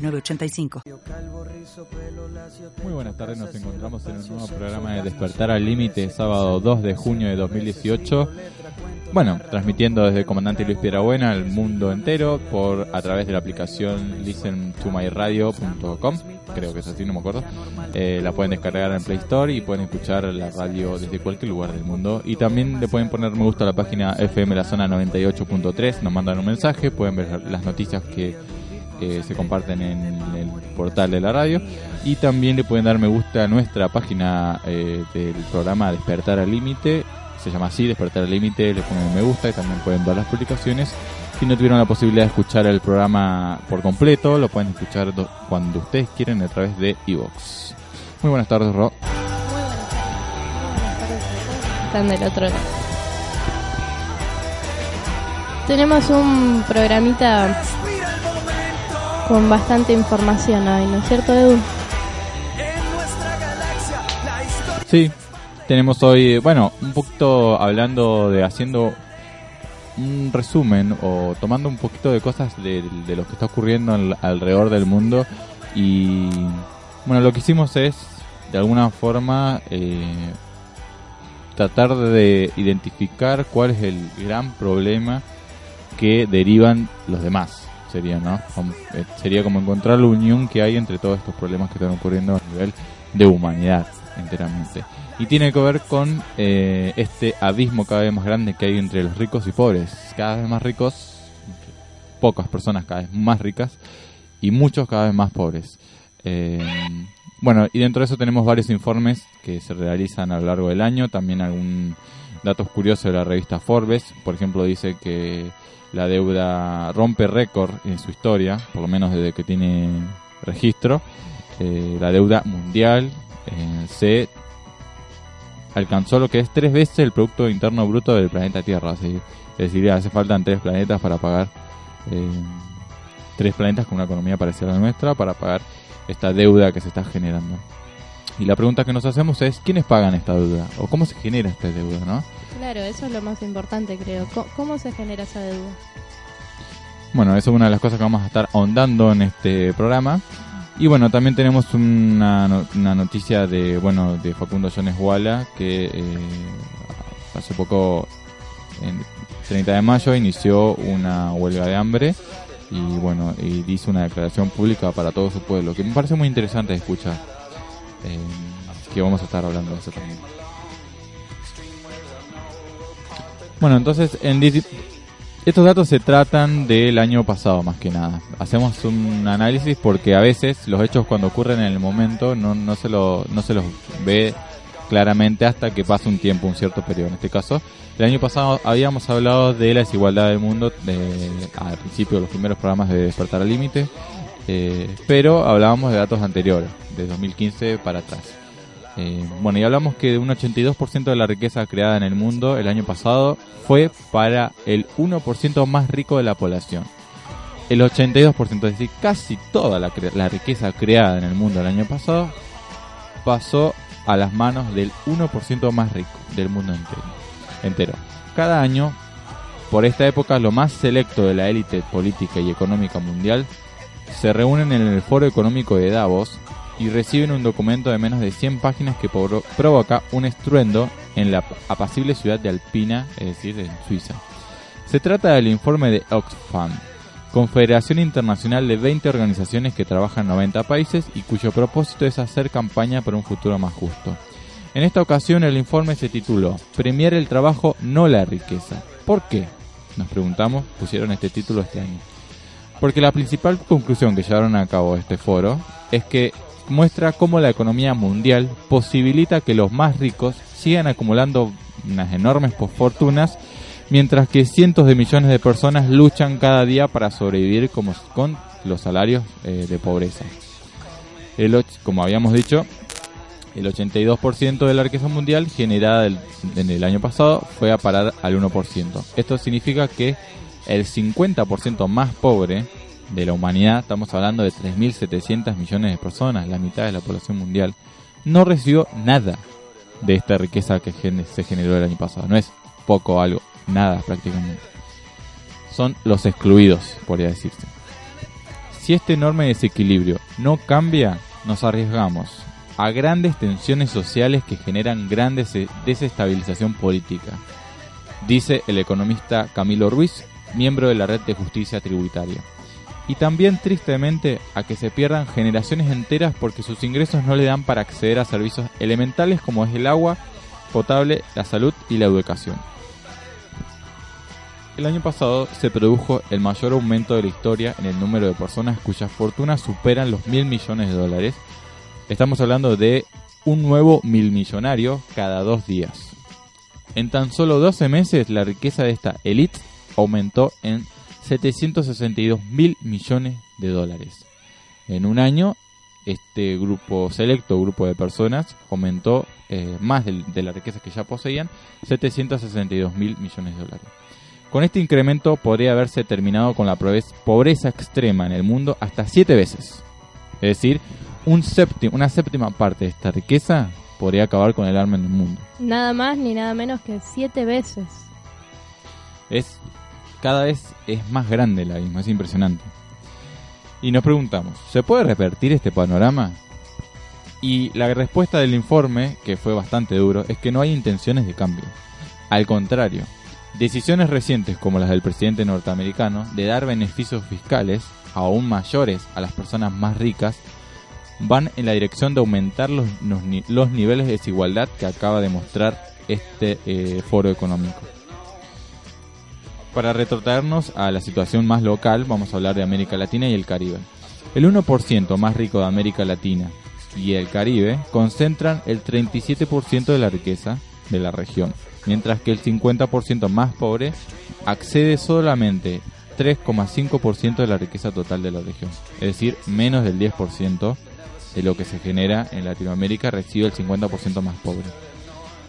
906985. Muy buenas tardes, nos encontramos en un nuevo programa de Despertar al Límite, sábado 2 de junio de 2018. Bueno, transmitiendo desde Comandante Luis Piedrabuena al mundo entero por a través de la aplicación listentomyradio.com, creo que es así, no me acuerdo. Eh, la pueden descargar en Play Store y pueden escuchar la radio desde cualquier lugar del mundo. Y también le pueden poner me gusta a la página FM La Zona 98.3, nos mandan un mensaje, pueden ver las noticias que que se comparten en el portal de la radio y también le pueden dar me gusta a nuestra página eh, del programa Despertar al Límite se llama así Despertar al Límite le ponen me gusta y también pueden ver las publicaciones si no tuvieron la posibilidad de escuchar el programa por completo lo pueden escuchar cuando ustedes quieren a través de iVoox muy buenas tardes Ro. Están del otro lado. Tenemos un programita con bastante información hoy, ¿no es cierto, Edu? Sí, tenemos hoy, bueno, un poquito hablando de haciendo un resumen o tomando un poquito de cosas de, de lo que está ocurriendo al- alrededor del mundo y bueno, lo que hicimos es de alguna forma eh, tratar de identificar cuál es el gran problema que derivan los demás. Sería, ¿no? Eh, sería como encontrar la unión que hay entre todos estos problemas que están ocurriendo a nivel de humanidad enteramente. Y tiene que ver con eh, este abismo cada vez más grande que hay entre los ricos y pobres. Cada vez más ricos, pocas personas cada vez más ricas y muchos cada vez más pobres. Eh, bueno, y dentro de eso tenemos varios informes que se realizan a lo largo del año, también algún datos curiosos de la revista Forbes, por ejemplo dice que la deuda rompe récord en su historia, por lo menos desde que tiene registro, Eh, la deuda mundial se alcanzó lo que es tres veces el Producto Interno Bruto del planeta Tierra, así, es decir, hace faltan tres planetas para pagar eh, tres planetas con una economía parecida a la nuestra para pagar esta deuda que se está generando. Y la pregunta que nos hacemos es, ¿quiénes pagan esta deuda? ¿O cómo se genera esta deuda, no? Claro, eso es lo más importante, creo. Co- ¿Cómo se genera esa deuda? Bueno, eso es una de las cosas que vamos a estar ahondando en este programa. Y bueno, también tenemos una, una noticia de, bueno, de Facundo Jones Walla, que eh, hace poco, en 30 de mayo, inició una huelga de hambre y bueno, y hizo una declaración pública para todo su pueblo, que me parece muy interesante de escuchar. Que vamos a estar hablando de eso también. Bueno, entonces, en estos datos se tratan del año pasado más que nada. Hacemos un análisis porque a veces los hechos cuando ocurren en el momento no, no, se, lo, no se los ve claramente hasta que pasa un tiempo, un cierto periodo. En este caso, el año pasado habíamos hablado de la desigualdad del mundo de, al principio de los primeros programas de Despertar al Límite, eh, pero hablábamos de datos anteriores, de 2015 para atrás. Eh, bueno, y hablamos que un 82% de la riqueza creada en el mundo el año pasado fue para el 1% más rico de la población. El 82%, es decir, casi toda la, la riqueza creada en el mundo el año pasado pasó a las manos del 1% más rico del mundo entero. entero. Cada año, por esta época, lo más selecto de la élite política y económica mundial se reúnen en el Foro Económico de Davos y reciben un documento de menos de 100 páginas que pro- provoca un estruendo en la apacible ciudad de Alpina, es decir, en Suiza. Se trata del informe de Oxfam, Confederación Internacional de 20 organizaciones que trabajan en 90 países y cuyo propósito es hacer campaña por un futuro más justo. En esta ocasión el informe se tituló Premiar el trabajo, no la riqueza. ¿Por qué? Nos preguntamos, pusieron este título este año. Porque la principal conclusión que llevaron a cabo este foro es que muestra cómo la economía mundial posibilita que los más ricos sigan acumulando unas enormes fortunas, mientras que cientos de millones de personas luchan cada día para sobrevivir como, con los salarios eh, de pobreza. El, como habíamos dicho, el 82% de la riqueza mundial generada en el año pasado fue a parar al 1%. Esto significa que el 50% más pobre de la humanidad, estamos hablando de 3.700 millones de personas, la mitad de la población mundial, no recibió nada de esta riqueza que se generó el año pasado. No es poco algo, nada prácticamente. Son los excluidos, podría decirse. Si este enorme desequilibrio no cambia, nos arriesgamos a grandes tensiones sociales que generan gran desestabilización política, dice el economista Camilo Ruiz, miembro de la Red de Justicia Tributaria. Y también tristemente a que se pierdan generaciones enteras porque sus ingresos no le dan para acceder a servicios elementales como es el agua potable, la salud y la educación. El año pasado se produjo el mayor aumento de la historia en el número de personas cuyas fortunas superan los mil millones de dólares. Estamos hablando de un nuevo mil millonario cada dos días. En tan solo 12 meses la riqueza de esta elite aumentó en 762 mil millones de dólares. En un año, este grupo selecto, grupo de personas, aumentó eh, más de, de, la riqueza que ya poseían, 762 mil millones de dólares. Con este incremento podría haberse terminado con la pobreza extrema en el mundo hasta siete veces. Es decir, un séptimo, una séptima parte de esta riqueza podría acabar con el arma en el mundo. Nada más ni nada menos que siete veces. Es cada vez es más grande la misma, es impresionante. Y nos preguntamos, ¿se puede revertir este panorama? Y la respuesta del informe, que fue bastante duro, es que no hay intenciones de cambio. Al contrario, Decisiones recientes como las del presidente norteamericano de dar beneficios fiscales aún mayores a las personas más ricas van en la dirección de aumentar los, los, niveles de desigualdad que acaba de mostrar este eh, foro económico. Para retrotraernos a la situación más local, vamos a hablar de América Latina y el Caribe. El 1% más rico de América Latina y el Caribe concentran el 37% de la riqueza de la región mientras que el 50% más pobre accede solamente 3,5% de la riqueza total de la región, es decir, menos del 10% de lo que se genera en Latinoamérica recibe el 50% más pobre.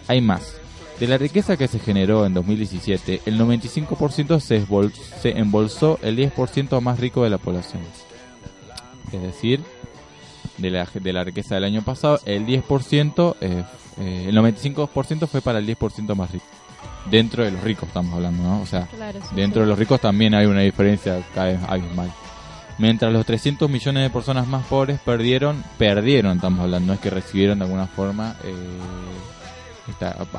Hay más. De la riqueza que se generó en 2017, el 95% se, se embolsó el 10% más rico de la población. Es decir, de la, de la riqueza del año pasado, el 10% eh, eh, el 95% fue para el 10% más rico. Dentro de los ricos estamos hablando, ¿no? O sea, dentro de los ricos también hay una diferencia cada vez abismal. Mientras los 300 millones de personas más pobres perdieron, perdieron, estamos hablando, no es que recibieron de alguna forma eh,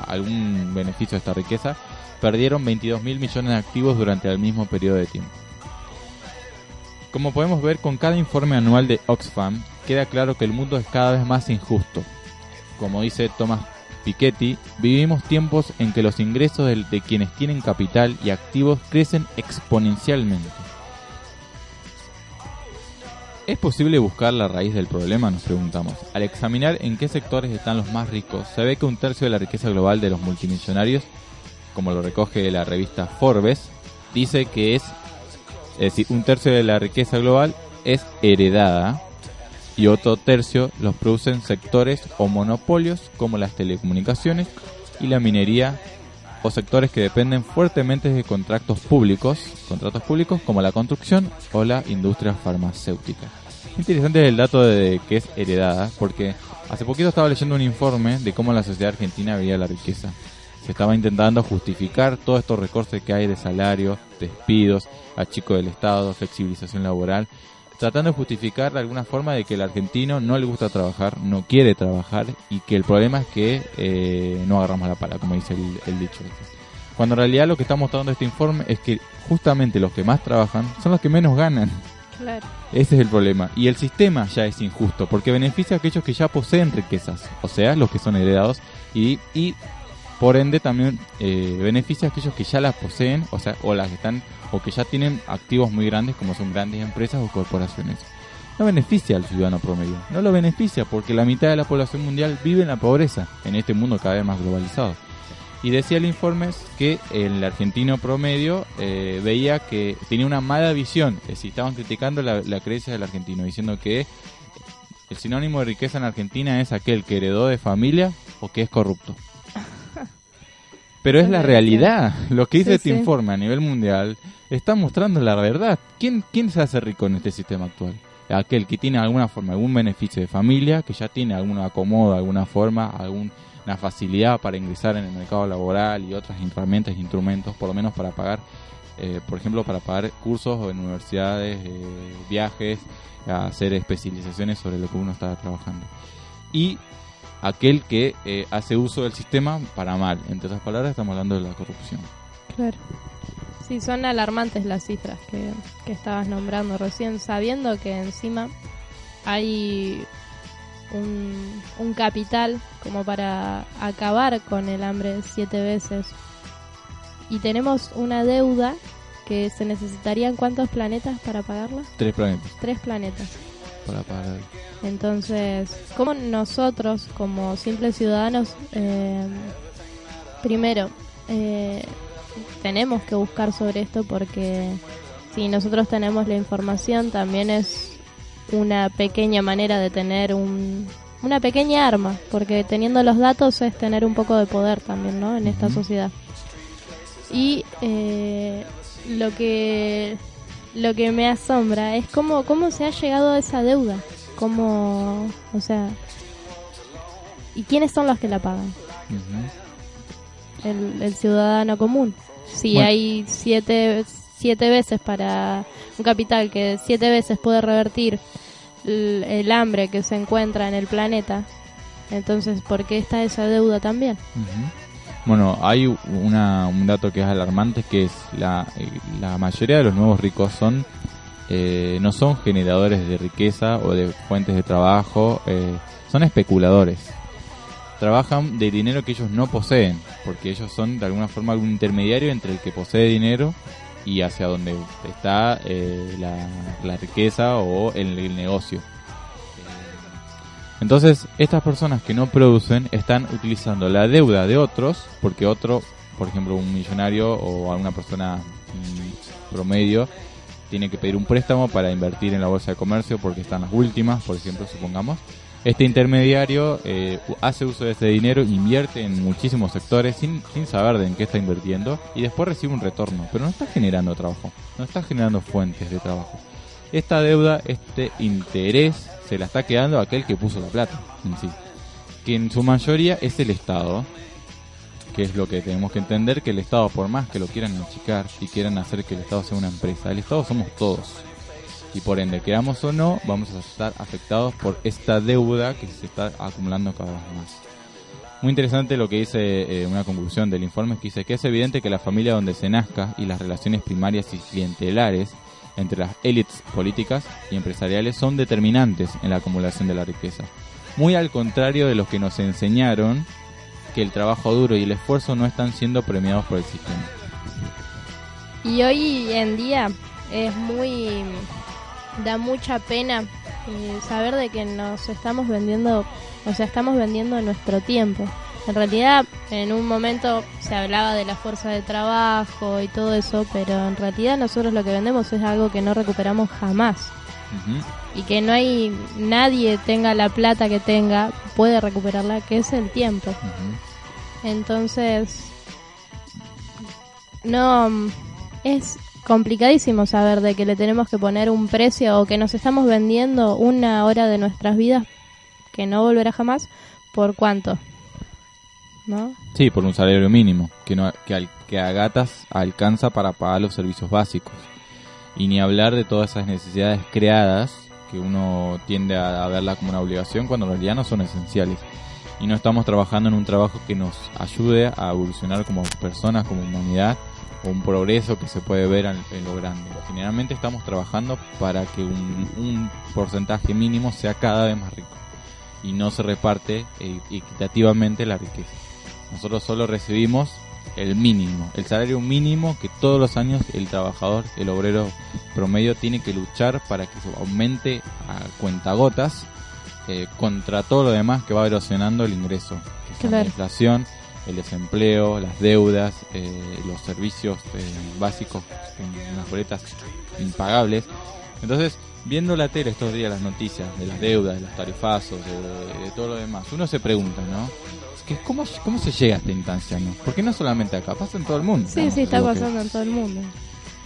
algún beneficio de esta riqueza, perdieron 22 mil millones de activos durante el mismo periodo de tiempo. Como podemos ver con cada informe anual de Oxfam, queda claro que el mundo es cada vez más injusto, como dice Thomas Piketty, vivimos tiempos en que los ingresos de, quienes tienen capital y activos crecen exponencialmente. ¿Es posible buscar la raíz del problema? Nos preguntamos. Al examinar en qué sectores están los más ricos, se ve que un tercio de la riqueza global de los multimillonarios, como lo recoge la revista Forbes, dice que es, es decir, un tercio de la riqueza global es heredada y otro tercio los producen sectores o monopolios como las telecomunicaciones y la minería o sectores que dependen fuertemente de contratos públicos, contratos públicos como la construcción o la industria farmacéutica. Interesante el dato de que es heredada, porque hace poquito estaba leyendo un informe de cómo la sociedad argentina veía la riqueza. Se estaba intentando justificar todos estos recortes que hay de salario, despidos, achico del Estado, flexibilización laboral, tratando de justificar de alguna forma de que el argentino no le gusta trabajar, no quiere trabajar y que el problema es que eh, no agarramos la pala, como dice el, dicho. Cuando en realidad lo que está mostrando este informe es que justamente los que más trabajan son los que menos ganan. Ese es el problema. Y el sistema ya es injusto porque beneficia a aquellos que ya poseen riquezas, o sea, los que son heredados, y, y por ende también eh, beneficia a aquellos que ya las poseen, o sea, o las están o que ya tienen activos muy grandes como son grandes empresas o corporaciones. No beneficia al ciudadano promedio, no lo beneficia porque la mitad de la población mundial vive en la pobreza en este mundo cada vez más globalizado. Y decía el informe que el argentino promedio eh, veía que tenía una mala visión, es decir, estaban criticando la, la creencia del argentino, diciendo que el sinónimo de riqueza en Argentina es aquel que heredó de familia o que es corrupto. Pero es la realidad. Lo que dice Sí, este sí. informe a nivel mundial está mostrando la verdad. ¿Quién, ¿Quién se hace rico en este sistema actual? Aquel que tiene alguna forma, algún beneficio de familia, que ya tiene algún acomodo, alguna forma, alguna facilidad para ingresar en el mercado laboral y otras herramientas e instrumentos, por lo menos para pagar, eh, por ejemplo, para pagar cursos en universidades, eh, viajes, hacer especializaciones sobre lo que uno está trabajando. Y aquel que eh, hace uso del sistema para mal. Entre otras palabras, estamos hablando de la corrupción. Claro. Sí, son alarmantes las cifras que, que estabas nombrando recién, sabiendo que encima hay un, un capital como para acabar con el hambre siete veces. Y tenemos una deuda que se necesitarían cuántos planetas para pagarla? Tres planetas Tres planetas. para pagar. Entonces, ¿cómo nosotros, como simples ciudadanos, eh, primero, eh, tenemos que buscar sobre esto porque si nosotros tenemos la información, también es una pequeña manera de tener un, una pequeña arma, porque teniendo los datos es tener un poco de poder también, ¿no? En esta sociedad. Y eh, lo que lo que me asombra es cómo, cómo se ha llegado a esa deuda. Cómo, o sea, ¿y quiénes son los que la pagan? El, el ciudadano común. Si Bueno. hay siete, siete veces para un capital que siete veces puede revertir el, el hambre que se encuentra en el planeta, entonces, ¿por qué está esa deuda también? Bueno, hay una, un dato que es alarmante, que es la, eh, la mayoría de los nuevos ricos son eh, no son generadores de riqueza o de fuentes de trabajo, eh, son especuladores. Trabajan de dinero que ellos no poseen, porque ellos son de alguna forma algún intermediario entre el que posee dinero y hacia donde está eh, la, riqueza o el, negocio. Entonces, estas personas que no producen están utilizando la deuda de otros, porque otro, por ejemplo, un millonario o alguna persona mm, promedio, tiene que pedir un préstamo para invertir en la bolsa de comercio porque están las últimas, por ejemplo, supongamos. Este intermediario eh, hace uso de ese dinero, invierte en muchísimos sectores sin, sin saber de en qué está invirtiendo y después recibe un retorno, pero no está generando trabajo, no está generando fuentes de trabajo. Esta deuda, este interés, se la está quedando aquel que puso la plata en sí, que en su mayoría es el Estado, que es lo que tenemos que entender, que el Estado, por más que lo quieran achicar y quieran hacer que el Estado sea una empresa, el Estado somos todos. Y por ende, queramos o no, vamos a estar afectados por esta deuda que se está acumulando cada vez más. Muy interesante lo que dice eh, una conclusión del informe, que dice que es evidente que la familia donde se nazca y las relaciones primarias y clientelares entre las élites políticas y empresariales son determinantes en la acumulación de la riqueza. Muy al contrario de los que nos enseñaron que el trabajo duro y el esfuerzo no están siendo premiados por el sistema. Y hoy en día es muy da mucha pena eh, saber de que nos estamos vendiendo, o sea, estamos vendiendo nuestro tiempo. En realidad, en un momento se hablaba de la fuerza de trabajo y todo eso, pero en realidad nosotros lo que vendemos es algo que no recuperamos jamás. Y que no hay nadie tenga la plata que tenga, puede recuperarla, que es el tiempo. Entonces, no es complicadísimo saber de que le tenemos que poner un precio o que nos estamos vendiendo una hora de nuestras vidas que no volverá jamás. ¿Por cuánto? ¿No? Sí, por un salario mínimo, que, no, que, al- que a gatas alcanza para pagar los servicios básicos. Y ni hablar de todas esas necesidades creadas, que uno tiende a, a verla como una obligación, cuando en realidad no son esenciales. Y no estamos trabajando en un trabajo que nos ayude a evolucionar como personas, como humanidad, un progreso que se puede ver en, en lo grande. Generalmente estamos trabajando para que un, un porcentaje mínimo sea cada vez más rico y no se reparte eh, equitativamente la riqueza. Nosotros solo recibimos el mínimo, el salario mínimo que todos los años el trabajador, el obrero promedio tiene que luchar para que se aumente a cuentagotas eh, contra todo lo demás que va erosionando el ingreso, que es la Claro. inflación el desempleo, las deudas, eh, los servicios eh, básicos, unas boletas impagables. Entonces, viendo la tele estos días, las noticias de las deudas, de los tarifazos, de, todo lo demás, uno se pregunta, ¿no? que ¿cómo, ¿Cómo se llega a esta instancia, no? Porque no solamente acá, pasa en todo el mundo. Sí, sí, está pasando en todo el mundo.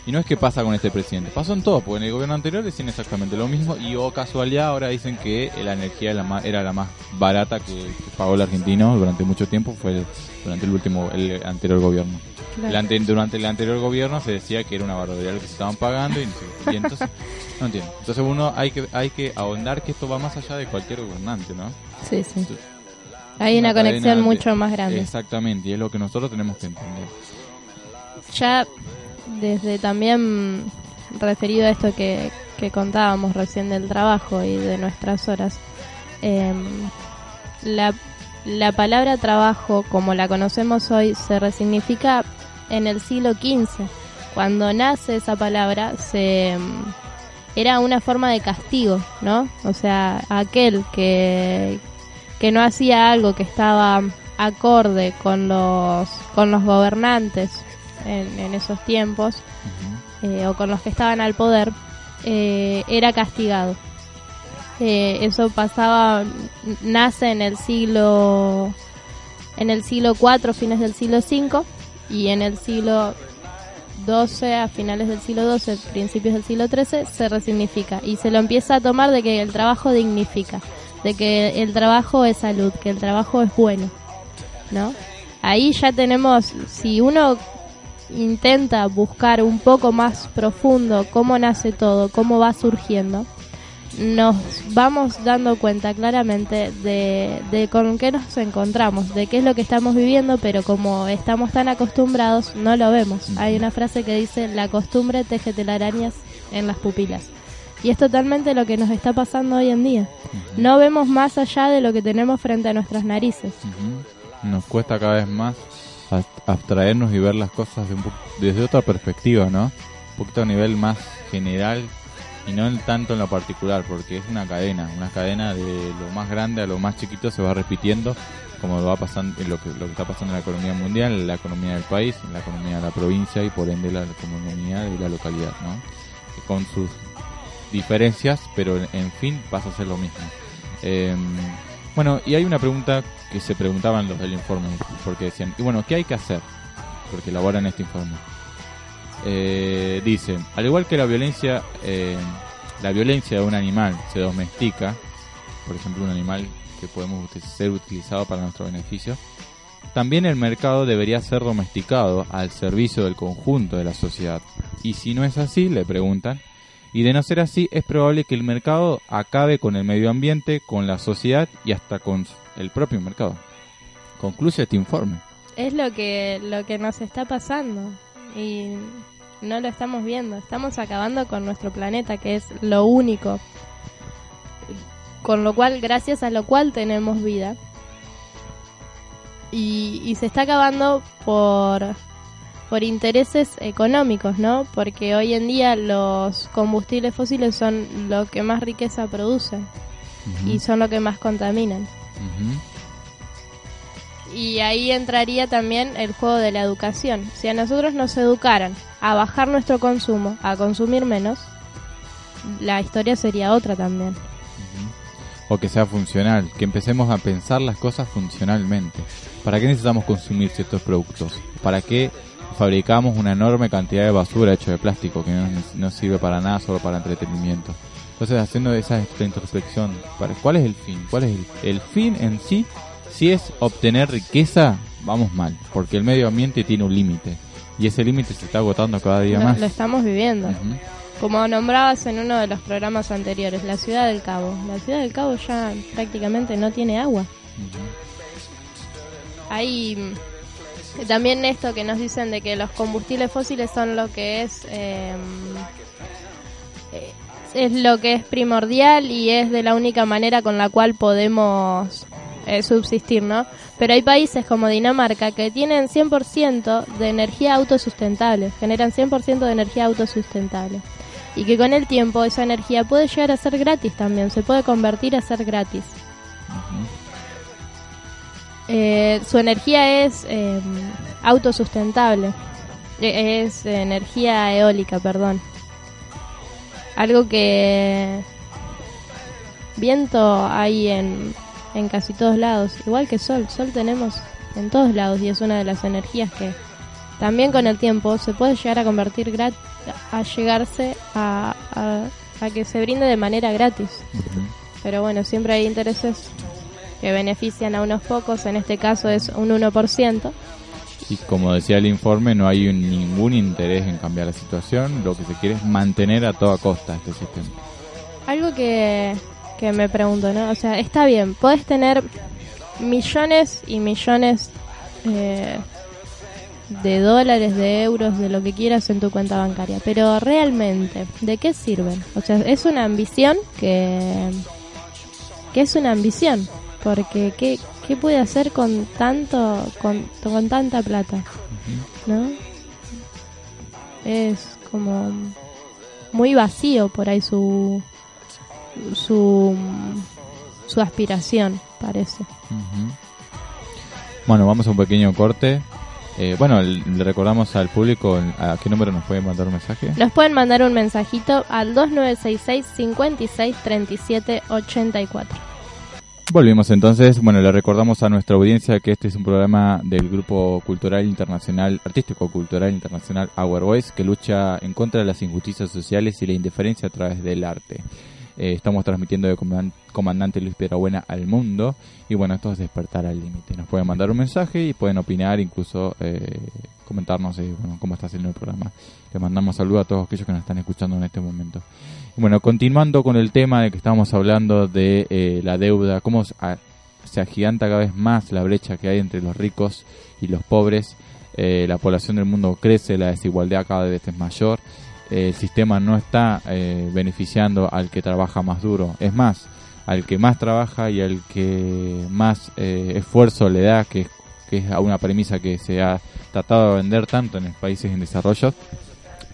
Y no es que pasa con este presidente, pasó en todo, porque en el gobierno anterior decían exactamente lo mismo y o oh, casualidad ahora dicen que la energía era la más, era la más barata que, pagó el argentino durante mucho tiempo, fue durante el último, el anterior gobierno. durante el anterior gobierno se decía que era una barbaridad lo que se estaban pagando y, entonces, no entiendo. Entonces uno hay que, hay que ahondar que esto va más allá de cualquier gobernante, ¿no? Sí, sí. hay una, conexión mucho más grande. Exactamente, y es lo que nosotros tenemos que entender. Ya desde también referido a esto que, contábamos recién del trabajo y de nuestras horas, em, la, la palabra trabajo, como la conocemos hoy, se resignifica en el siglo XV. Cuando nace esa palabra, se em, era una forma de castigo, ¿no? O sea, aquel que, que no hacía algo que estaba acorde con los, con los gobernantes en, esos tiempos, eh, o con los que estaban al poder, eh, era castigado. Eh, eso pasaba, nace en el siglo en el siglo IV, fines del siglo V, y en el siglo XII, a finales del siglo XII, principios del siglo XIII, se resignifica y se lo empieza a tomar de que el trabajo dignifica, de que el trabajo es salud, que el trabajo es bueno, ¿no? Ahí ya tenemos, si uno intenta buscar un poco más profundo cómo nace todo, cómo va surgiendo, nos vamos dando cuenta claramente de, de, con qué nos encontramos, de qué es lo que estamos viviendo, pero como estamos tan acostumbrados, no lo vemos. Hay una frase que dice, la costumbre teje telarañas en las pupilas. Y es totalmente lo que nos está pasando hoy en día. No vemos más allá de lo que tenemos frente a nuestras narices. Nos cuesta cada vez más abstraernos y ver las cosas desde otra perspectiva, ¿no? Un poquito a nivel más general y no tanto en lo particular, porque es una cadena, una cadena de lo más grande a lo más chiquito se va repitiendo, como va pasando lo que, lo que está pasando en la economía mundial, en la economía del país, en la economía de la provincia y por ende la economía de la localidad, ¿no? Con sus diferencias, pero en fin pasa a ser lo mismo. Eh, bueno, y hay una pregunta que se preguntaban los del informe, porque decían, y bueno, ¿qué hay que hacer? Porque elaboran este informe. Eh, dice, al igual que la violencia, eh, la violencia de un animal se domestica, por ejemplo, un animal que podemos ser utilizado para nuestro beneficio, también el mercado debería ser domesticado al servicio del conjunto de la sociedad. Y si no es así, le preguntan, y de no ser así, es probable que el mercado acabe con el medio ambiente, con la sociedad y hasta con el propio mercado. Concluye este informe. Es lo que, lo que nos está pasando y no lo estamos viendo. Estamos acabando con nuestro planeta, que es lo único. Con lo cual, gracias a lo cual tenemos vida. Y, y se está acabando por por intereses económicos, ¿no? Porque hoy en día los combustibles fósiles son lo que más riqueza producen y son lo que más contaminan. Y ahí entraría también el juego de la educación. Si a nosotros nos educaran a bajar nuestro consumo, a consumir menos, la historia sería otra también. O que sea funcional, que empecemos a pensar las cosas funcionalmente. ¿Para qué necesitamos consumir ciertos productos? ¿Para qué fabricamos una enorme cantidad de basura hecha de plástico que no, sirve para nada, solo para entretenimiento. Entonces, haciendo esa introspección, ¿cuál es el fin? ¿Cuál es el, fin en sí? Si es obtener riqueza, vamos mal, porque el medio ambiente tiene un límite y ese límite se está agotando cada día más. Lo estamos viviendo. Como nombrabas en uno de los programas anteriores, la ciudad del Cabo. La ciudad del Cabo ya prácticamente no tiene agua. Hay también esto que nos dicen de que los combustibles fósiles son lo que es em, eh, es lo que es primordial y es de la única manera con la cual podemos eh, subsistir, ¿no? Pero hay países como Dinamarca que tienen 100% de energía autosustentable, generan 100% de energía autosustentable. Y que con el tiempo esa energía puede llegar a ser gratis también, se puede convertir a ser gratis. Eh, su energía es eh, autosustentable. E- Es energía eólica, perdón. Algo que viento hay en, en casi todos lados, igual que sol. Sol tenemos en todos lados y es una de las energías que también con el tiempo se puede llegar a convertir grat a llegarse a, a, a que se brinde de manera gratis. Pero bueno, siempre hay intereses que benefician a unos pocos, en este caso es un 1%. Y como decía el informe, no hay un- ningún interés en cambiar la situación. Lo que se quiere es mantener a toda costa este sistema. Algo que, que me pregunto, ¿no? O sea, está bien, puedes tener millones y millones eh, de dólares, de euros, de lo que quieras en tu cuenta bancaria, pero realmente, ¿de qué sirven? O sea, es una ambición que, que es una ambición, porque ¿qué, qué puede hacer con tanto, con, con tanta plata? ¿No? Es como muy vacío por ahí su su su aspiración parece. Bueno, vamos a un pequeño corte. Eh, bueno, le recordamos al público a qué número nos puede mandar un mensaje. nos pueden mandar un mensajito al 2966 56 37 84 Volvimos entonces. Bueno, le recordamos a nuestra audiencia que este es un programa del Grupo Cultural Internacional, Artístico Cultural Internacional Our Voice, que lucha en contra de las injusticias sociales y la indiferencia a través del arte. Eh, estamos transmitiendo de comandan- Comandante Luis Piedrabuena al mundo. Y bueno, esto es despertar al límite. Nos pueden mandar un mensaje y pueden opinar, incluso eh, comentarnos eh, bueno, cómo está haciendo el programa. Le mandamos saludos a todos aquellos que nos están escuchando en este momento. Y bueno, continuando con el tema de que estábamos hablando de eh, la deuda, cómo se agiganta cada vez más la brecha que hay entre los ricos y los pobres, eh, la población del mundo crece, la desigualdad cada vez es mayor, el sistema no está eh, beneficiando al que trabaja más duro, es más, al que más trabaja y al que más eh, esfuerzo le da, que, que es una premisa que se ha tratado de vender tanto en los países en desarrollo,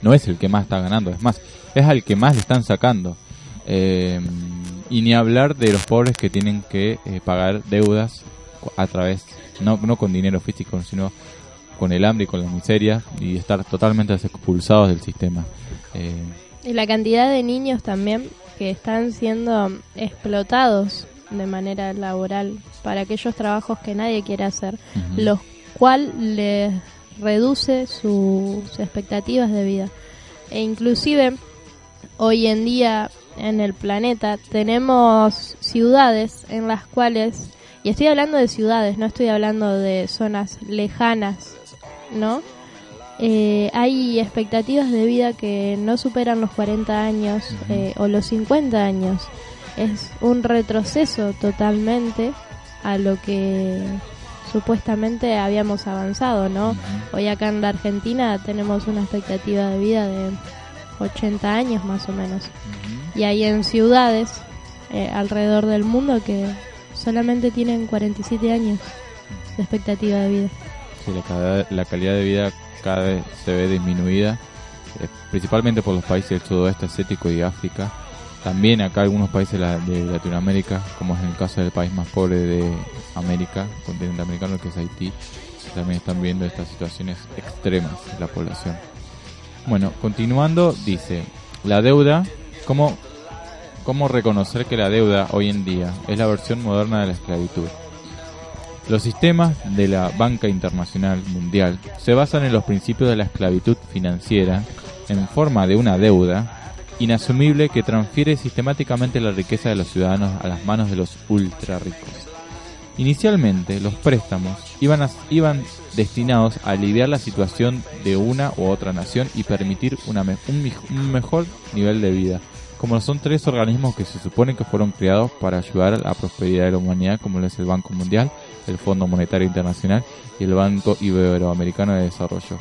no es el que más está ganando, es más, es al que más le están sacando. Eh, y ni hablar de los pobres que tienen que eh, pagar deudas a través, no, no con dinero físico, sino con el hambre y con la miseria y estar totalmente expulsados del sistema. Eh, y la cantidad de niños también que están siendo explotados de manera laboral para aquellos trabajos que nadie quiere hacer ujú. lo cual les reduce su- sus expectativas de vida. E inclusive hoy en día en el planeta tenemos ciudades en las cuales, y estoy hablando de ciudades, no estoy hablando de zonas lejanas, ¿no? Eh, hay expectativas de vida que no superan los 40 años eh, o los 50 años. Es un retroceso totalmente a lo que supuestamente habíamos avanzado, ¿no? Hoy acá en la Argentina tenemos una expectativa de vida de 80 años más o menos. Y hay en ciudades eh, alrededor del mundo que solamente tienen 47 años de expectativa de vida. Sí, la calidad de vida cada vez se ve disminuida, eh, principalmente por los países del sudoeste asiático y África. También acá algunos países de Latinoamérica, como es el caso del país más pobre de América, continente americano, que es Haití, también están viendo estas situaciones extremas de la población. Bueno, continuando, dice, la deuda, ¿cómo, ¿cómo reconocer que la deuda hoy en día es la versión moderna de la esclavitud? Los sistemas de la banca internacional mundial se basan en los principios de la esclavitud financiera en forma de una deuda inasumible que transfiere sistemáticamente la riqueza de los ciudadanos a las manos de los ultra ricos. Inicialmente, los préstamos iban, destinados a aliviar la situación de una u otra nación y permitir un mejor nivel de vida. Como son tres organismos que se supone que fueron creados para ayudar a la prosperidad de la humanidad, como lo es el Banco Mundial, el Fondo Monetario Internacional y el Banco Iberoamericano de Desarrollo.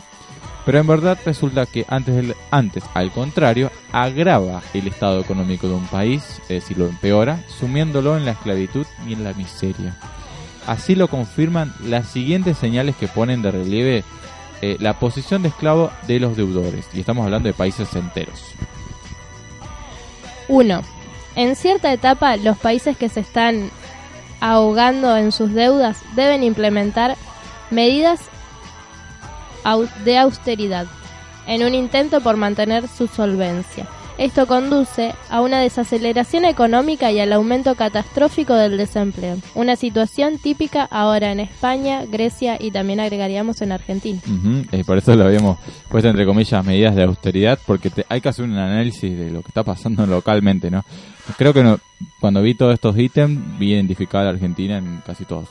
Pero en verdad resulta que antes, del- antes, al contrario, agrava el estado económico de un país, es decir, lo empeora, sumiéndolo en la esclavitud y en la miseria. Así lo confirman las siguientes señales que ponen de relieve eh, la posición de esclavo de los deudores. Y estamos hablando de países enteros. 1. En cierta etapa, los países que se están ahogando en sus deudas deben implementar medidas de austeridad en un intento por mantener su solvencia. Esto conduce a una desaceleración económica y al aumento catastrófico del desempleo, una situación típica ahora en España, Grecia y también agregaríamos en Argentina. Eh, por eso lo habíamos puesto entre comillas medidas de austeridad, porque hay que hacer un análisis de lo que está pasando localmente, ¿no? Creo que no, cuando vi todos estos ítems vi identificada a Argentina en casi todos.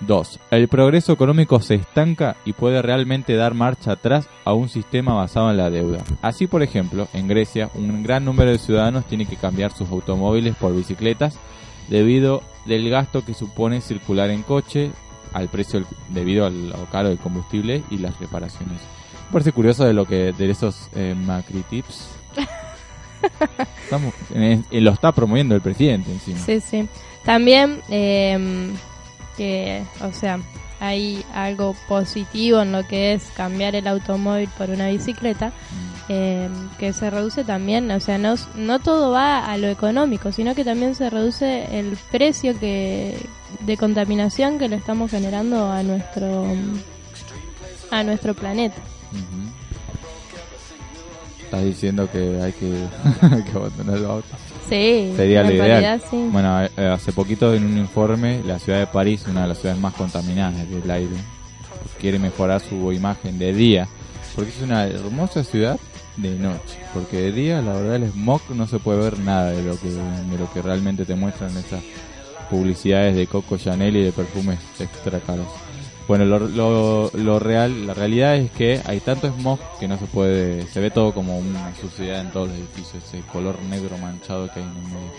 2. El progreso económico se estanca y puede realmente dar marcha atrás a un sistema basado en la deuda. Así, por ejemplo, en Grecia, un gran número de ciudadanos tiene que cambiar sus automóviles por bicicletas debido del gasto que supone circular en coche, al precio debido al lo caro del combustible y las reparaciones. Me parece curioso de lo que de esos eh, macri tips. Estamos, lo está promoviendo el presidente encima. Sí, sí. También eh, que, o sea, hay algo positivo en lo que es cambiar el automóvil por una bicicleta, mm. em, que se reduce también, o sea, no, no todo va a lo económico, sino que también se reduce el precio que de contaminación que le estamos generando a nuestro a nuestro planeta. Estás diciendo que hay que, que abandonar el auto. Sí, sería la idea. Bueno, eh, hace poquito en un informe, la ciudad de París, una de las ciudades más contaminadas del aire, quiere mejorar su imagen de día, porque es una hermosa ciudad de noche, porque de día la verdad el smog no se puede ver nada de lo que de lo que realmente te muestran esas publicidades de Coco Chanel y de perfumes extra caros. Bueno, lo, lo, real, la realidad es que hay tanto smog que no se puede, se ve todo como una suciedad en todos los edificios, ese color negro manchado que hay en el medio.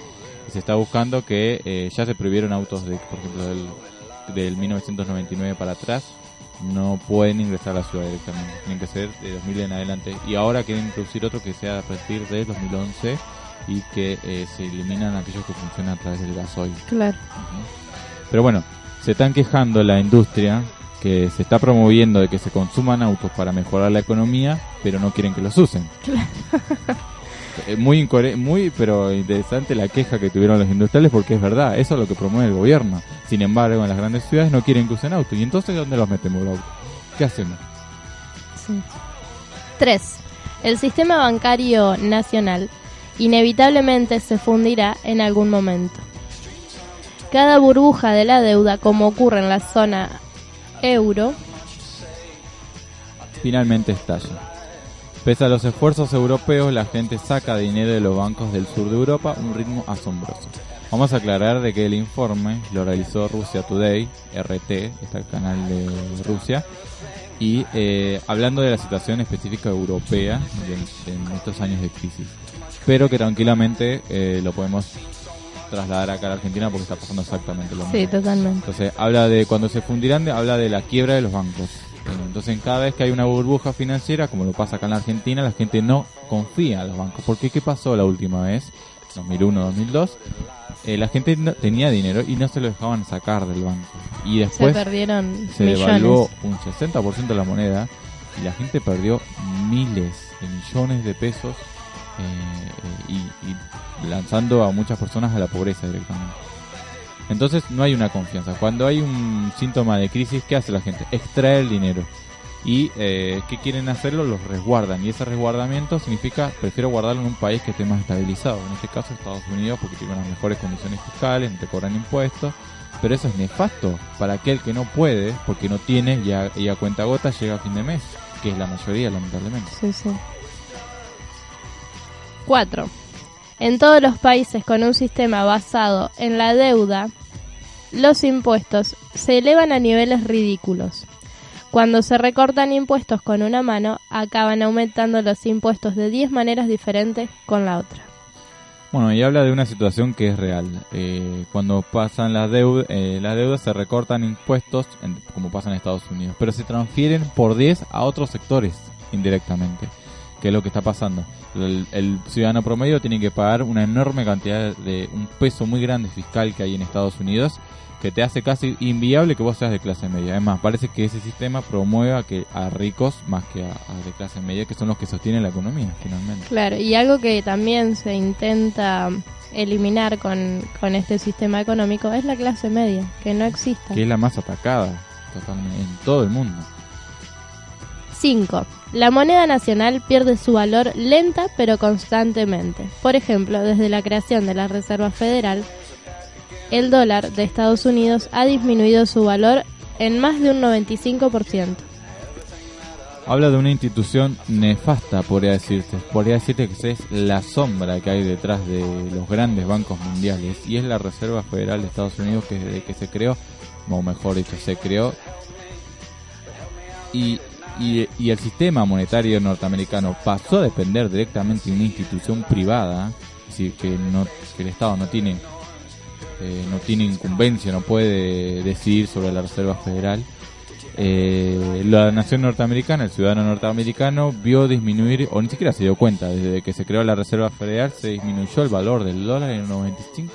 Y se está buscando que eh, ya se prohibieron autos de, por ejemplo, del, del 1999 para atrás, no pueden ingresar a la ciudad directamente, tienen que ser de 2000 en adelante. Y ahora quieren introducir otro que sea a partir de 2011 y que eh, se eliminan aquellos que funcionan a través del gasoil. Claro. Pero bueno, se están quejando la industria que se está promoviendo de que se consuman autos para mejorar la economía, pero no quieren que los usen. Es muy muy pero interesante la queja que tuvieron los industriales porque es verdad, eso es lo que promueve el gobierno. Sin embargo, en las grandes ciudades no quieren que usen autos. ¿Y entonces dónde los metemos los autos? ¿Qué hacemos? Sí. 3. El sistema bancario nacional inevitablemente se fundirá en algún momento. Cada burbuja de la deuda, como ocurre en la zona euro, finalmente estalla. Pese a los esfuerzos europeos, la gente saca dinero de los bancos del sur de Europa a un ritmo asombroso. Vamos a aclarar de que el informe lo realizó Rusia Today, RT, está el canal de Rusia, y eh, hablando de la situación específica europea en estos años de crisis. Pero que tranquilamente eh, lo podemos trasladar acá a la Argentina porque está pasando exactamente lo mismo. Sí, totalmente. Entonces, habla de cuando se fundirán, habla de la quiebra de los bancos. Entonces, cada vez que hay una burbuja financiera, como lo pasa acá en la Argentina, la gente no confía en los bancos. Porque ¿qué pasó la última vez? 2001, 2002. Eh, la gente tenía dinero y no se lo dejaban sacar del banco. Y después se perdieron se devaluó un 60% de la moneda y la gente perdió miles de millones de pesos eh, y, lanzando a muchas personas a la pobreza directamente. Entonces no hay una confianza. Cuando hay un síntoma de crisis, ¿qué hace la gente? Extrae el dinero. ¿Y eh, qué quieren hacerlo? Los resguardan. Y ese resguardamiento significa, prefiero guardarlo en un país que esté más estabilizado. En este caso Estados Unidos porque tiene unas mejores condiciones fiscales, no te cobran impuestos. Pero eso es nefasto para aquel que no puede, porque no tiene y a, y a cuenta gota llega a fin de mes, que es la mayoría lamentablemente. Sí, sí. 4. En todos los países con un sistema basado en la deuda, los impuestos se elevan a niveles ridículos. Cuando se recortan impuestos con una mano, acaban aumentando los impuestos de 10 maneras diferentes con la otra. Bueno, y habla de una situación que es real. Eh, cuando pasan las, deudas, eh, las deudas se recortan impuestos, como pasa en Estados Unidos, pero se transfieren por 10 a otros sectores indirectamente. ¿Qué es lo que está pasando? El, el ciudadano promedio tiene que pagar una enorme cantidad de un peso muy grande fiscal que hay en Estados Unidos que te hace casi inviable que vos seas de clase media. Además, parece que ese sistema promueve a, que, a ricos más que a, a de clase media, que son los que sostienen la economía, finalmente. Claro, y algo que también se intenta eliminar con, con este sistema económico es la clase media, que no exista. Que es la más atacada totalmente, en todo el mundo. 5. La moneda nacional pierde su valor lenta pero constantemente. Por ejemplo, desde la creación de la Reserva Federal, el dólar de Estados Unidos ha disminuido su valor en más de un 95%. Habla de una institución nefasta, podría decirse. Podría decirte que es la sombra que hay detrás de los grandes bancos mundiales y es la Reserva Federal de Estados Unidos que desde que se creó, o mejor dicho, se creó y, y, y el sistema monetario norteamericano pasó a depender directamente de una institución privada, es decir, que, no, que el Estado no tiene eh, no tiene incumbencia, no puede decidir sobre la Reserva Federal. Eh, la nación norteamericana, el ciudadano norteamericano, vio disminuir, o ni siquiera se dio cuenta, desde que se creó la Reserva Federal se disminuyó el valor del dólar en un 95%.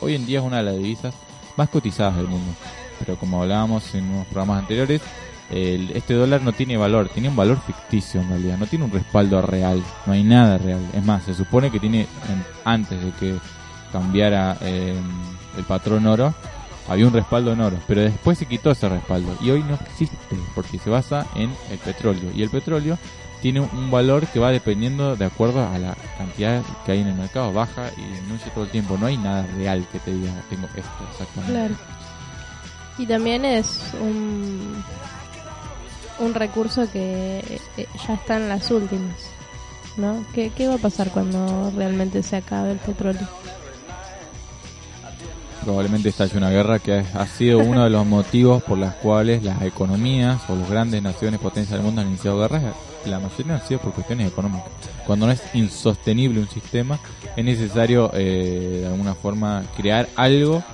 Hoy en día es una de las divisas más cotizadas del mundo. Pero como hablábamos en unos programas anteriores, el- este dólar no tiene valor, tiene un valor ficticio en realidad, no tiene un respaldo real, no hay nada real. Es más, se supone que tiene, en- antes de que cambiara eh, el patrón oro, había un respaldo en oro, pero después se quitó ese respaldo y hoy no existe porque se basa en el petróleo y el petróleo tiene un valor que va dependiendo de acuerdo a la cantidad que hay en el mercado, baja y disminuye todo el tiempo, no hay nada real que te diga tengo esto exactamente. Claro. Y también es un, un recurso que eh, ya está en las últimas. ¿No? ¿Qué, ¿Qué va a pasar cuando realmente se acabe el petróleo? Probablemente estalle una guerra que ha ha sido uno de los motivos por los cuales las economías o las grandes naciones potencias del mundo han iniciado guerras. La mayoría han sido por cuestiones económicas. Cuando no es insostenible un sistema, es necesario eh, de alguna forma crear algo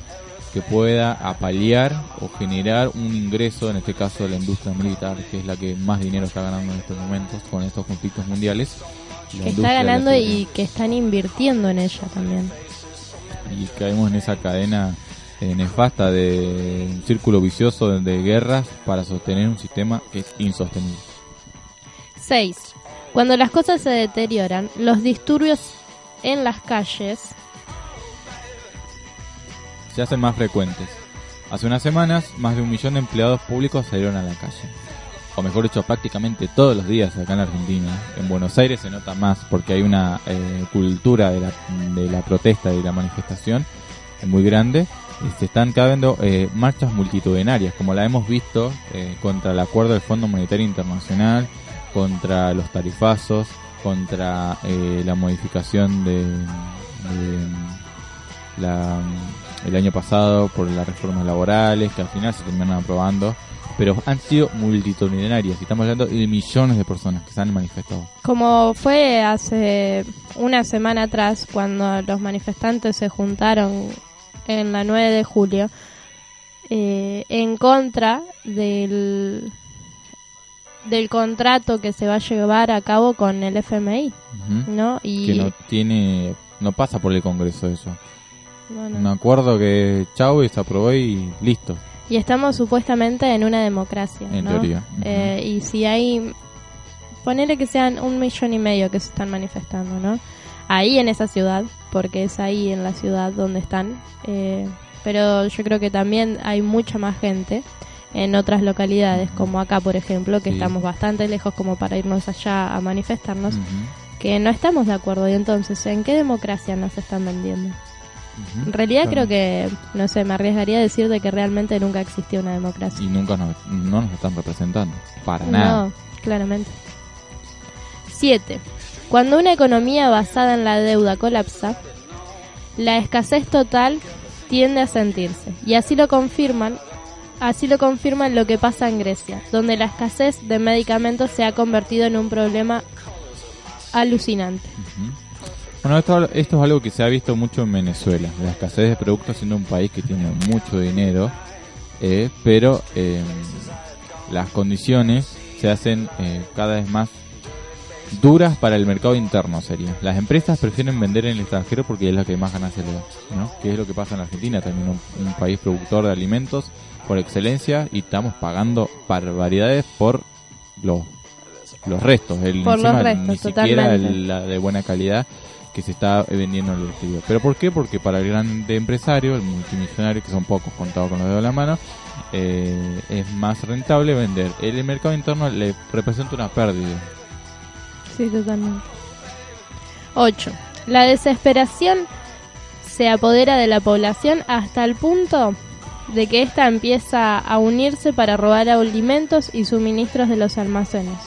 que pueda apalear o generar un ingreso, en este caso de la industria militar, que es la que más dinero está ganando en estos momentos con estos conflictos mundiales. La Que está ganando y que están invirtiendo en ella también. y caemos en esa cadena eh, nefasta de un círculo vicioso de guerras para sostener un sistema que es insostenible. 6. Cuando las cosas se deterioran, los disturbios en las calles Se hacen más frecuentes. Hace unas semanas, más de un millón de empleados públicos salieron a la calle. O mejor dicho, prácticamente todos los días acá en Argentina. En Buenos Aires se nota más porque hay una eh, cultura de la, de la protesta y de la manifestación muy grande. Se están cabiendo eh, marchas multitudinarias, como la hemos visto eh, contra el acuerdo del Fondo Monetario Internacional, contra los tarifazos, contra eh, la modificación de, de la, el año pasado por las reformas laborales que al final se terminaron aprobando, pero han sido multitudinarias y estamos hablando de millones de personas que se han manifestado. Como fue hace una semana atrás cuando los manifestantes se juntaron en la 9 de julio eh, en contra del del contrato que se va a llevar a cabo con el FMI. ¿no? Y Que no tiene, no pasa por el Congreso eso. No, no. Un acuerdo que chau y se aprobó y listo, y estamos supuestamente en una democracia, en ¿no? teoría. Ujú. Eh, y si hay, ponele que sean un millón y medio que se están manifestando, ¿no? Ahí en esa ciudad, porque es ahí en la ciudad donde están. eh, pero yo creo que también hay mucha más gente en otras localidades, como acá, por ejemplo, que Sí. estamos bastante lejos como para irnos allá a manifestarnos, Ujú. que no estamos de acuerdo. Y entonces, ¿en qué democracia nos están vendiendo? En realidad creo que, no sé, me arriesgaría a decir de que realmente nunca existió una democracia. Y nunca nos, no nos están representando, para nada. No, claramente. 7. Cuando una economía basada en la deuda colapsa, la escasez total tiende a sentirse. Y así lo confirman, así lo confirman lo que pasa en Grecia, donde la escasez de medicamentos se ha convertido en un problema alucinante. Ujú. Bueno, esto, esto es algo que se ha visto mucho en Venezuela, la escasez de productos siendo un país que tiene mucho dinero, eh, pero eh, las condiciones se hacen eh, cada vez más duras para el mercado interno sería. Las empresas prefieren vender en el extranjero porque es la que más ganancia le da, ¿no? Que es lo que pasa en Argentina, también un, un país productor de alimentos por excelencia y estamos pagando barbaridades por los los restos, el Por los encima restos, ni siquiera el- la de buena calidad que se está vendiendo en el exterior. ¿Pero por qué? Porque para el gran empresario, el multimillonario, que son pocos contados con los dedos de la mano, eh, es más rentable vender. El mercado interno le representa una pérdida. Sí, totalmente. 8. La desesperación se apodera de la población hasta el punto de que ésta empieza a unirse para robar alimentos y suministros de los almacenes,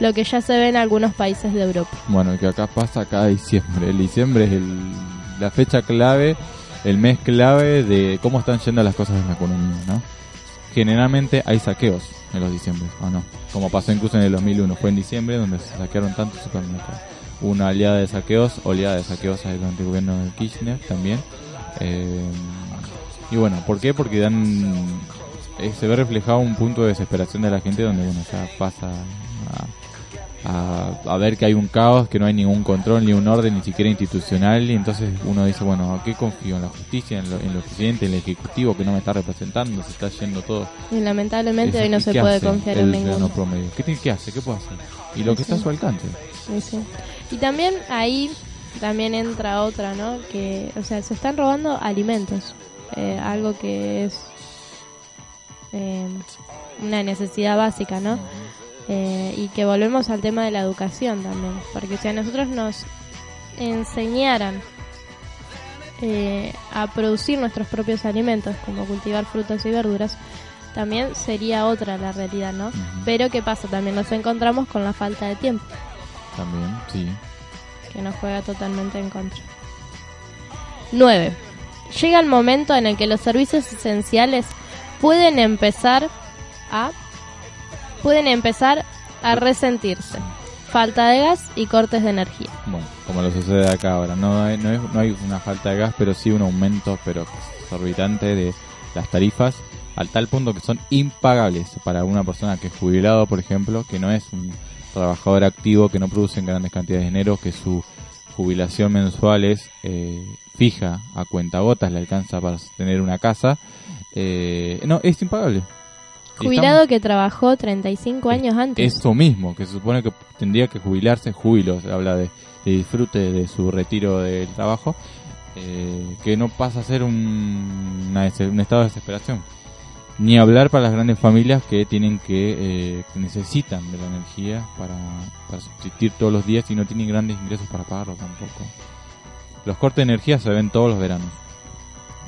lo que ya se ve en algunos países de Europa. Bueno, que acá pasa cada diciembre. El diciembre es el- la fecha clave, el mes clave de cómo están yendo las cosas en la economía, ¿no? Generalmente hay saqueos en los diciembre, ¿o no? Como pasó incluso en el 2001, fue en diciembre donde se saquearon tantos supermercados. Una oleada de saqueos, oleada de saqueos durante el gobierno de Kirchner también. Eh, y bueno, ¿por qué? Porque dan eh, se ve reflejado un punto de desesperación de la gente donde bueno ya pasa a, a, a ver que hay un caos, que no hay ningún control, ni un orden, ni siquiera institucional, y entonces uno dice, bueno, ¿a qué confío? ¿En la justicia, en, lo, en los presidentes, en el ejecutivo que no me está representando? Se está yendo todo. Y lamentablemente hoy no ¿y se puede confiar en ninguno. promedio? ¿Qué, tiene, ¿Qué hace? ¿Qué puede hacer? Y lo que está a su alcance. Sí, sí. Y también ahí también entra otra, ¿no? Que, o sea, se están robando alimentos, eh, algo que es eh, una necesidad básica, ¿no? Eh, y que volvemos al tema de la educación también, porque si a nosotros nos enseñaran eh, a producir nuestros propios alimentos, como cultivar frutas y verduras, también sería otra la realidad, ¿no? Pero ¿qué pasa? También nos encontramos con la falta de tiempo También, sí. que nos juega totalmente en contra. 9. Llega el momento en el que los servicios esenciales pueden empezar a pueden empezar a resentirse. Falta de gas y cortes de energía. Bueno, como lo sucede acá ahora. No hay, no, es- no hay una falta de gas, pero sí un aumento pero exorbitante de las tarifas al tal punto que son impagables para una persona que es jubilado, por ejemplo, que no es un trabajador activo, que no produce grandes cantidades de dinero, que su jubilación mensual es eh, fija a cuentagotas, le alcanza para tener una casa. Eh, no, es impagable. Jubilado que trabajó 35 años antes. eso mismo, que se supone que tendría que jubilarse, júbilo, se habla de, de disfrute de su retiro del trabajo, eh, que no pasa a ser un, una des- un estado de desesperación. Ni hablar para las grandes familias que tienen que, eh, que necesitan de la energía para, para subsistir todos los días y no tienen grandes ingresos para pagarlo tampoco. Los cortes de energía se ven todos los veranos.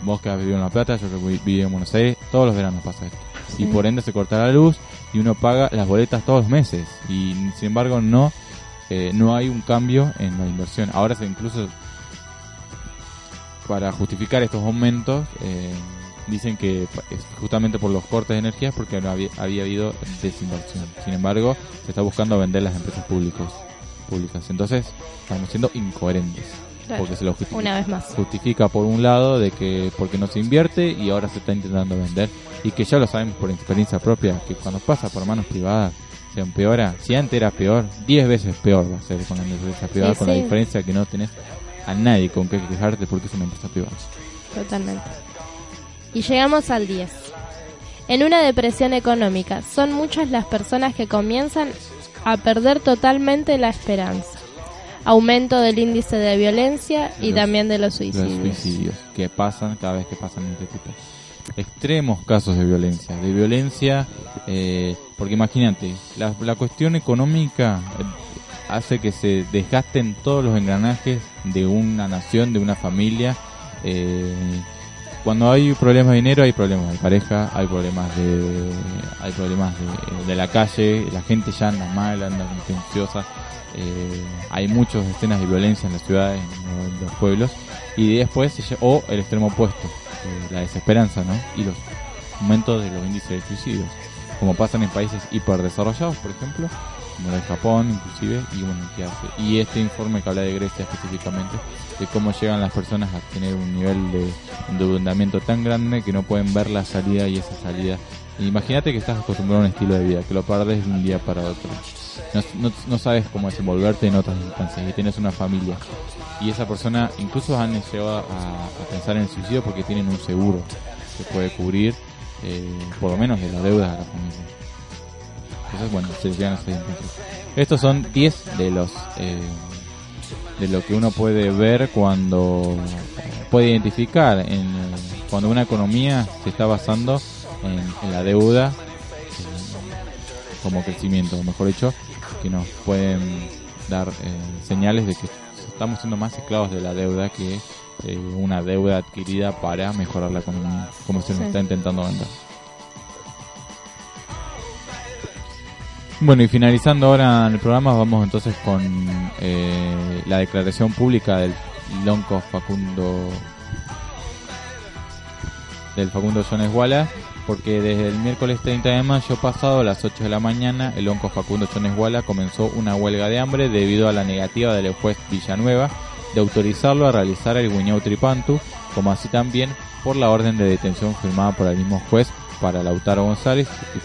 Vos que has vivido en La Plata, yo que vi- viví en Buenos Aires, todos los veranos pasa esto Sí. y por ende se corta la luz y uno paga las boletas todos los meses. Y sin embargo no eh, no hay un cambio en la inversión. Ahora se incluso para justificar estos aumentos eh, dicen que es justamente por los cortes de energía porque no había, había habido desinversión. Sin embargo se está buscando vender las empresas públicos públicas. Entonces estamos siendo incoherentes Claro. porque se lo justifica Una vez más. justifica por un lado de que porque no se invierte y ahora se está intentando vender y que ya lo sabemos por experiencia propia que cuando pasa por manos privadas se empeora si antes era peor 10 veces peor va a ser con la empresa privada Sí, con la diferencia que no tenés a nadie con que quejarte porque es una empresa privada Totalmente. Y llegamos al 10. En una depresión económica, son muchas las personas que comienzan a perder totalmente la esperanza. Aumento del índice de violencia y Los- también de los los suicidios. suicidios que pasan cada vez que pasan este tipo extremos casos de violencia de violencia eh, porque imagínate la, la cuestión económica eh, hace que se desgasten todos los engranajes de una nación de una familia eh, cuando hay problemas de dinero hay problemas de pareja hay problemas de hay problemas de, de la calle la gente ya anda mal anda contenciosa eh, hay muchas escenas de violencia en las ciudades en, los pueblos y después o el extremo opuesto eh, la desesperanza no y los aumentos de los índices de suicidios como pasan en países hiperdesarrollados por ejemplo como el Japón inclusive y bueno qué hace y este informe que habla de Grecia específicamente de cómo llegan las personas a tener un nivel de endeudamiento tan grande que no pueden ver la salida y esa salida imagínate que estás acostumbrado a un estilo de vida que lo perdes de un día para otro no, no, sabes cómo desenvolverte en otras instancias y tienes una familia. Y esa persona incluso han llegado a, pensar en el suicidio porque tienen un seguro que puede cubrir eh, por lo menos de la deuda de la familia. Entonces, bueno, se llegan a Estos son 10 de los eh, de lo que uno puede ver cuando puede identificar en cuando una economía se está basando en, la deuda como crecimiento, mejor dicho, que nos pueden dar eh, señales de que estamos siendo más esclavos de la deuda que eh, una deuda adquirida para mejorar la economía, como se nos está intentando vender. Bueno, y finalizando ahora el programa, vamos entonces con eh, la declaración pública del Lonco Facundo del Facundo Jones Walla, porque desde el miércoles 30 de mayo pasado a las 8 de la mañana, el Lonco Facundo Jones Walla comenzó una huelga de hambre debido a la negativa del juez Villanueva de autorizarlo a realizar el Guiñau Tripantu, como así también por la orden de detención firmada por el mismo juez para Lautaro González y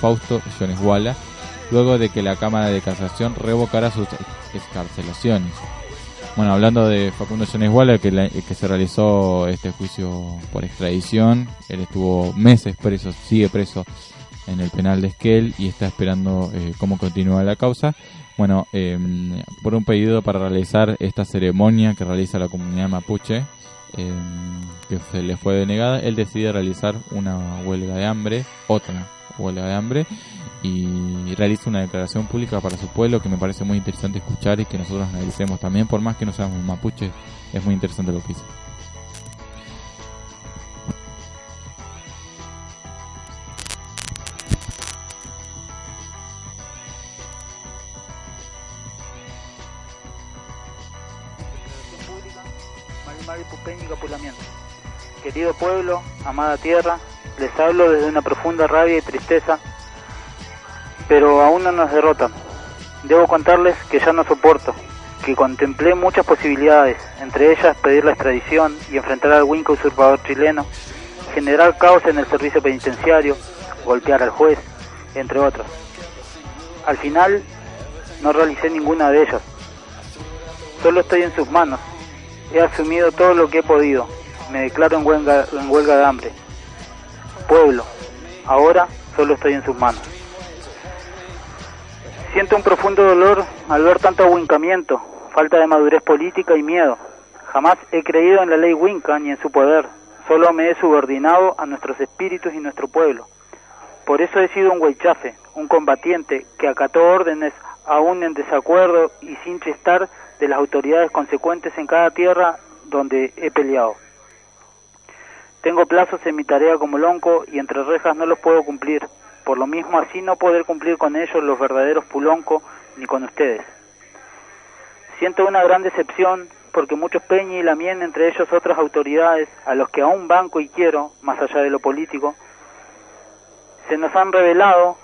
Fausto Jones Walla luego de que la Cámara de Casación revocara sus escarcelaciones. Bueno, hablando de Facundo Jones Waller, que, que se realizó este juicio por extradición, él estuvo meses preso, sigue preso en el penal de Esquel y está esperando eh, cómo continúa la causa. Bueno, em, por un pedido para realizar esta ceremonia que realiza la comunidad mapuche, em, que se le fue denegada, él decide realizar una huelga de hambre, otra huelga de hambre, y realiza una declaración pública para su pueblo que me parece muy interesante escuchar y que nosotros analicemos también, por más que no seamos mapuche, es muy interesante lo que dice. Querido pueblo, amada tierra, les hablo desde una profunda rabia y tristeza pero aún no nos derrotan. Debo contarles que ya no soporto, que contemplé muchas posibilidades, entre ellas pedir la extradición y enfrentar al Winco usurpador chileno, generar caos en el servicio penitenciario, golpear al juez, entre otros. Al final, no realicé ninguna de ellas. Solo estoy en sus manos. He asumido todo lo que he podido. Me declaro en huelga, en huelga de hambre. Pueblo, ahora solo estoy en sus manos. Siento un profundo dolor al ver tanto ahuincamiento, falta de madurez política y miedo. Jamás he creído en la ley Winca ni en su poder, solo me he subordinado a nuestros espíritus y nuestro pueblo. Por eso he sido un huaychafe, un combatiente que acató órdenes aún en desacuerdo y sin chistar de las autoridades consecuentes en cada tierra donde he peleado. Tengo plazos en mi tarea como lonco y entre rejas no los puedo cumplir por lo mismo así no poder cumplir con ellos los verdaderos pulonco ni con ustedes. Siento una gran decepción porque muchos Peña y Lamien, entre ellos otras autoridades, a los que aún banco y quiero, más allá de lo político, se nos han revelado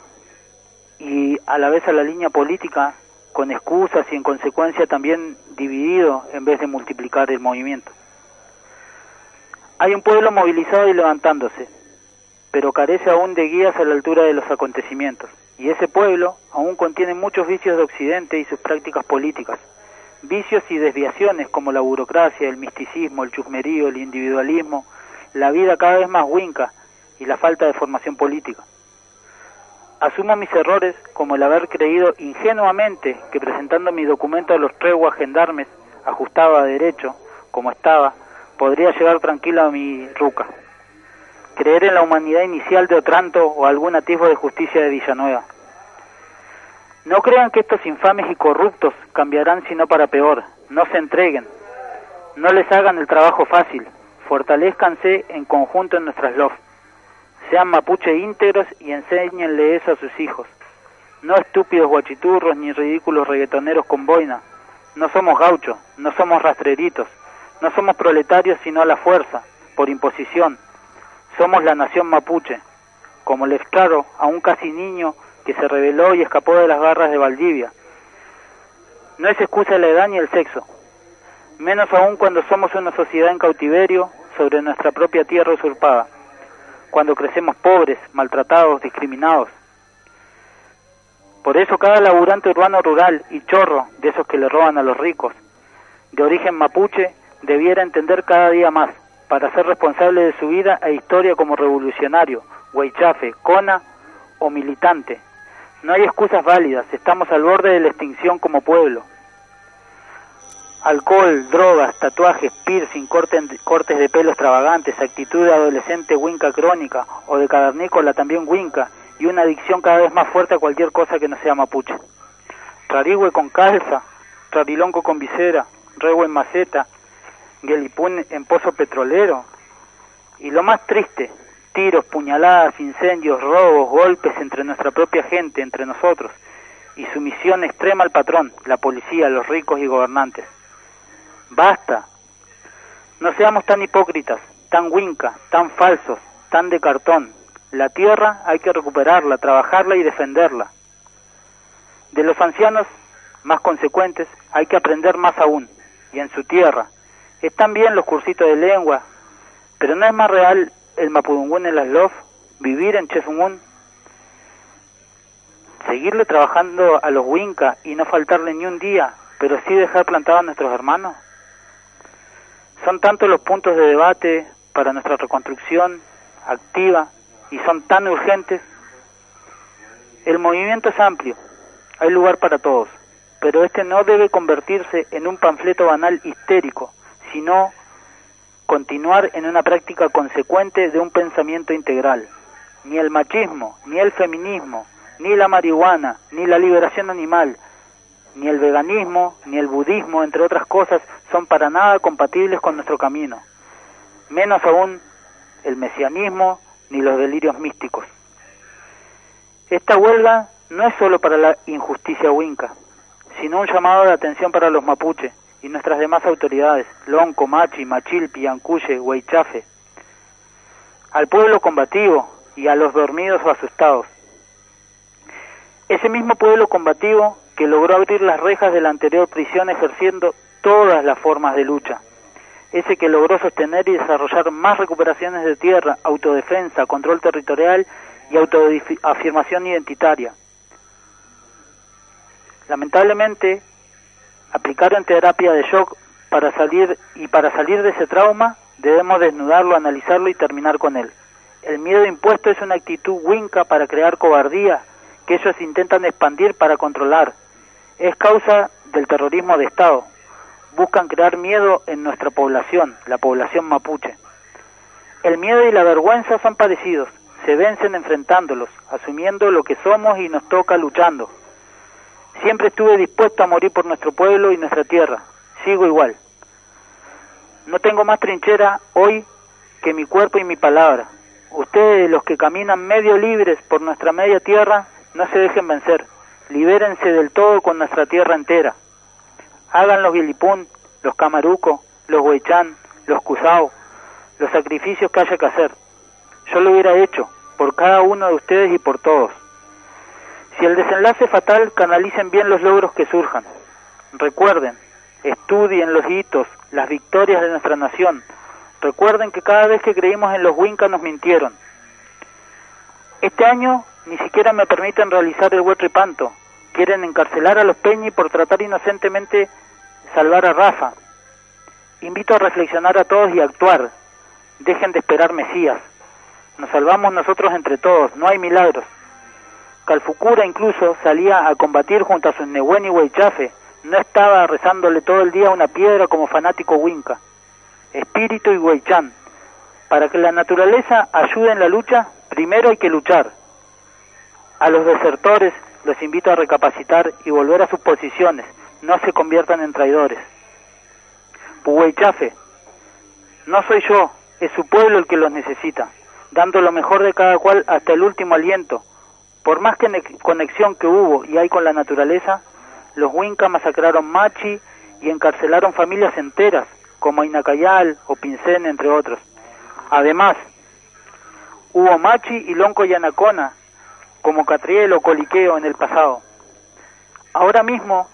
y a la vez a la línea política con excusas y en consecuencia también dividido en vez de multiplicar el movimiento. Hay un pueblo movilizado y levantándose, pero carece aún de guías a la altura de los acontecimientos. Y ese pueblo aún contiene muchos vicios de Occidente y sus prácticas políticas. Vicios y desviaciones como la burocracia, el misticismo, el chusmerío, el individualismo, la vida cada vez más huinca y la falta de formación política. Asumo mis errores como el haber creído ingenuamente que presentando mi documento a los treguas gendarmes ajustado a derecho, como estaba, podría llegar tranquilo a mi ruca creer en la humanidad inicial de Otranto o algún atisbo de justicia de Villanueva. No crean que estos infames y corruptos cambiarán sino para peor. No se entreguen. No les hagan el trabajo fácil. Fortalezcanse en conjunto en nuestras LOF. Sean mapuche íntegros y enséñenle eso a sus hijos. No estúpidos guachiturros ni ridículos reggaetoneros con boina. No somos gauchos, no somos rastreritos, no somos proletarios sino a la fuerza, por imposición, somos la nación mapuche, como claro a un casi niño que se rebeló y escapó de las garras de Valdivia. No es excusa la edad ni el sexo, menos aún cuando somos una sociedad en cautiverio sobre nuestra propia tierra usurpada, cuando crecemos pobres, maltratados, discriminados. Por eso cada laburante urbano rural y chorro de esos que le roban a los ricos, de origen mapuche, debiera entender cada día más para ser responsable de su vida e historia como revolucionario, huaychafe, cona o militante. No hay excusas válidas, estamos al borde de la extinción como pueblo. Alcohol, drogas, tatuajes, piercing, cortes de pelo extravagantes, actitud de adolescente winca crónica o de cavernícola también winca y una adicción cada vez más fuerte a cualquier cosa que no sea mapuche. Rarigüe con calza, rarilonco con visera, rehue en maceta, gelipún en pozo petrolero. Y lo más triste, tiros, puñaladas, incendios, robos, golpes entre nuestra propia gente, entre nosotros, y sumisión extrema al patrón, la policía, los ricos y gobernantes. Basta. No seamos tan hipócritas, tan winca, tan falsos, tan de cartón. La tierra hay que recuperarla, trabajarla y defenderla. De los ancianos más consecuentes hay que aprender más aún, y en su tierra. Están bien los cursitos de lengua, pero no es más real el mapudungún en las lof, vivir en Chefungún, seguirle trabajando a los winca y no faltarle ni un día, pero sí dejar plantados a nuestros hermanos. Son tantos los puntos de debate para nuestra reconstrucción activa y son tan urgentes. El movimiento es amplio, hay lugar para todos, pero este no debe convertirse en un panfleto banal histérico, sino continuar en una práctica consecuente de un pensamiento integral. Ni el machismo, ni el feminismo, ni la marihuana, ni la liberación animal, ni el veganismo, ni el budismo, entre otras cosas, son para nada compatibles con nuestro camino. Menos aún el mesianismo ni los delirios místicos. Esta huelga no es solo para la injusticia huinca, sino un llamado de atención para los mapuche y nuestras demás autoridades, Lonco, Machi, Machilpi, Ancuye, Huaychafe, al pueblo combativo y a los dormidos o asustados. Ese mismo pueblo combativo que logró abrir las rejas de la anterior prisión ejerciendo todas las formas de lucha. Ese que logró sostener y desarrollar más recuperaciones de tierra, autodefensa, control territorial y autoafirmación identitaria. Lamentablemente, aplicaron terapia de shock para salir y para salir de ese trauma debemos desnudarlo, analizarlo y terminar con él. El miedo impuesto es una actitud winca para crear cobardía que ellos intentan expandir para controlar, es causa del terrorismo de Estado. Buscan crear miedo en nuestra población, la población mapuche. El miedo y la vergüenza son parecidos, se vencen enfrentándolos, asumiendo lo que somos y nos toca luchando. Siempre estuve dispuesto a morir por nuestro pueblo y nuestra tierra, sigo igual. No tengo más trinchera hoy que mi cuerpo y mi palabra. Ustedes, los que caminan medio libres por nuestra media tierra, no se dejen vencer libérense del todo con nuestra tierra entera. Hagan los guilipún, los camarucos, los huechán, los cusao, los sacrificios que haya que hacer. Yo lo hubiera hecho, por cada uno de ustedes y por todos. Si el desenlace fatal, canalicen bien los logros que surjan. Recuerden, estudien los hitos, las victorias de nuestra nación. Recuerden que cada vez que creímos en los Wincas nos mintieron. Este año ni siquiera me permiten realizar el huetripanto. Quieren encarcelar a los Peñi por tratar inocentemente salvar a Rafa. Invito a reflexionar a todos y a actuar. Dejen de esperar Mesías. Nos salvamos nosotros entre todos, no hay milagros. Calfucura incluso salía a combatir junto a sus Nehuen y Huaychafe. No estaba rezándole todo el día una piedra como fanático Winca. Espíritu y Huaychán. Para que la naturaleza ayude en la lucha, primero hay que luchar. A los desertores los invito a recapacitar y volver a sus posiciones, no se conviertan en traidores. Puhuaychafe, no soy yo, es su pueblo el que los necesita, dando lo mejor de cada cual hasta el último aliento. Por más que conexión que hubo y hay con la naturaleza, los Winca masacraron Machi y encarcelaron familias enteras, como Inacayal o Pincén, entre otros. Además, hubo Machi y Lonco y Anacona, como Catriel o Coliqueo en el pasado. Ahora mismo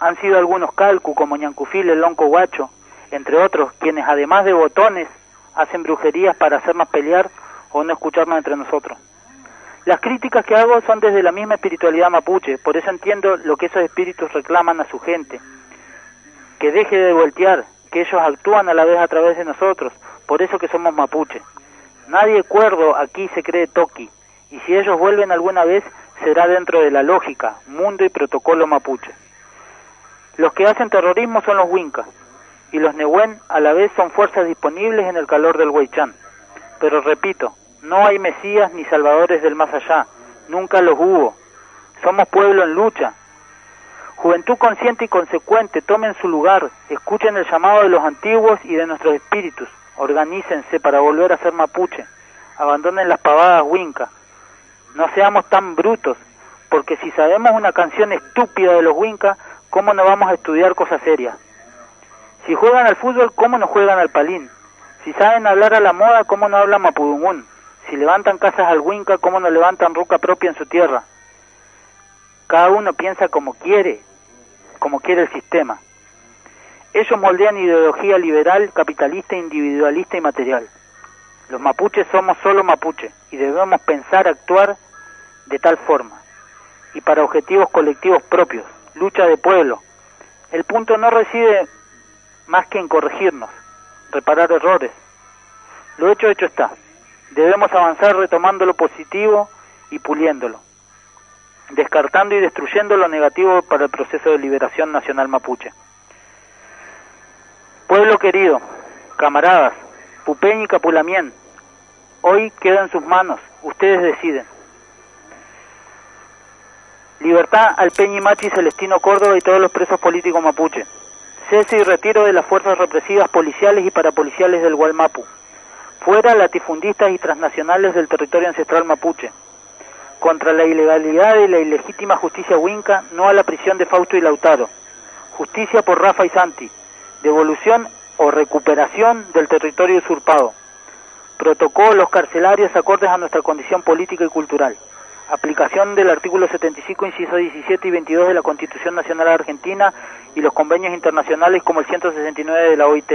han sido algunos Calcu como Ñancufil, el Lonco Guacho, entre otros, quienes además de botones hacen brujerías para hacernos pelear o no escucharnos entre nosotros. Las críticas que hago son desde la misma espiritualidad mapuche, por eso entiendo lo que esos espíritus reclaman a su gente. Que deje de voltear, que ellos actúan a la vez a través de nosotros, por eso que somos mapuche. Nadie cuerdo aquí se cree toqui, y si ellos vuelven alguna vez será dentro de la lógica, mundo y protocolo mapuche. Los que hacen terrorismo son los Wincas, y los Nehuen a la vez son fuerzas disponibles en el calor del Huaychán. Pero repito, no hay Mesías ni Salvadores del más allá, nunca los hubo. Somos pueblo en lucha. Juventud consciente y consecuente, tomen su lugar, escuchen el llamado de los antiguos y de nuestros espíritus, organícense para volver a ser mapuche, abandonen las pavadas Winca. No seamos tan brutos, porque si sabemos una canción estúpida de los Winca, ¿cómo no vamos a estudiar cosas serias? Si juegan al fútbol, ¿cómo no juegan al palín? Si saben hablar a la moda, ¿cómo no hablan mapudungún? Si levantan casas al Winca, ¿cómo no levantan ruca propia en su tierra? Cada uno piensa como quiere, como quiere el sistema. Ellos moldean ideología liberal, capitalista, individualista y material. Los mapuches somos solo mapuche y debemos pensar, actuar de tal forma. Y para objetivos colectivos propios, lucha de pueblo. El punto no reside más que en corregirnos, reparar errores. Lo hecho, hecho está. Debemos avanzar retomando lo positivo y puliéndolo, descartando y destruyendo lo negativo para el proceso de liberación nacional mapuche. Pueblo querido, camaradas, Pupeñ y Capulamien, hoy queda en sus manos, ustedes deciden. Libertad al Peñi Machi Celestino Córdoba y todos los presos políticos mapuche cese y retiro de las fuerzas represivas policiales y parapoliciales del Gualmapu, fuera latifundistas y transnacionales del territorio ancestral mapuche, contra la ilegalidad y la ilegítima justicia huinca, no a la prisión de Fausto y Lautaro, justicia por Rafa y Santi, devolución o recuperación del territorio usurpado, protocolos carcelarios acordes a nuestra condición política y cultural, aplicación del artículo 75, inciso 17 y 22 de la Constitución Nacional Argentina y los convenios internacionales como el 169 de la OIT.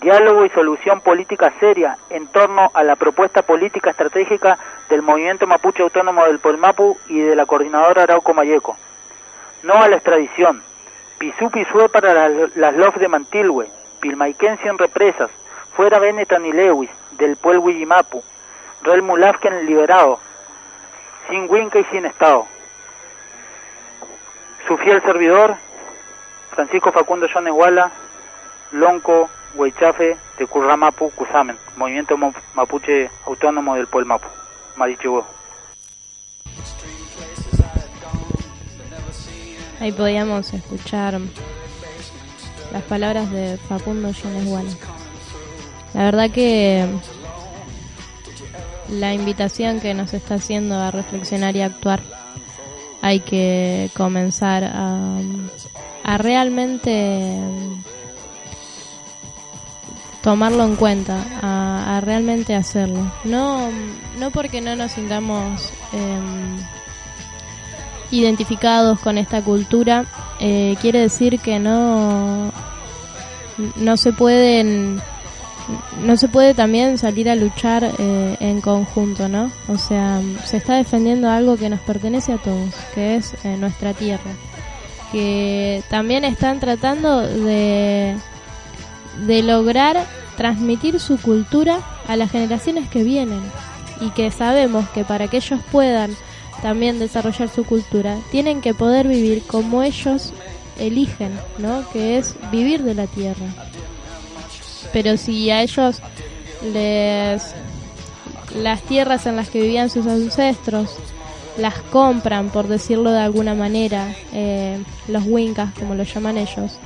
Diálogo y solución política seria en torno a la propuesta política estratégica del Movimiento Mapuche Autónomo del Polmapu y de la Coordinadora Arauco Mayeco. No a la extradición. Pisú Pisue para las, las LOF de Mantilhue, Pilmaiquén sin represas, fuera Benetan y Lewis, del pueblo Yimapu, Rel Mulafken liberado, sin Winca y sin Estado. Su fiel servidor, Francisco Facundo Yonehuala, Lonco, Huaychafe, de Curramapu, Cusamen, Movimiento Mapuche Autónomo del Pueblo Mapu, Marichugó. Ahí podíamos escuchar las palabras de Facundo Yonehuala. La verdad que la invitación que nos está haciendo a reflexionar y actuar. Hay que comenzar a, a realmente tomarlo en cuenta, a, realmente hacerlo. No, no porque no nos sintamos em, identificados con esta cultura, eh, quiere decir que no, no se pueden no se puede también salir a luchar eh, en conjunto, ¿no? O sea, se está defendiendo algo que nos pertenece a todos, que es eh, nuestra tierra. Que también están tratando de, de lograr transmitir su cultura a las generaciones que vienen. Y que sabemos que para que ellos puedan también desarrollar su cultura, tienen que poder vivir como ellos eligen, ¿no? Que es vivir de la tierra pero si a ellos les las tierras en las que vivían sus ancestros las compran, por decirlo de alguna manera, eh, los wincas, como lo llaman ellos,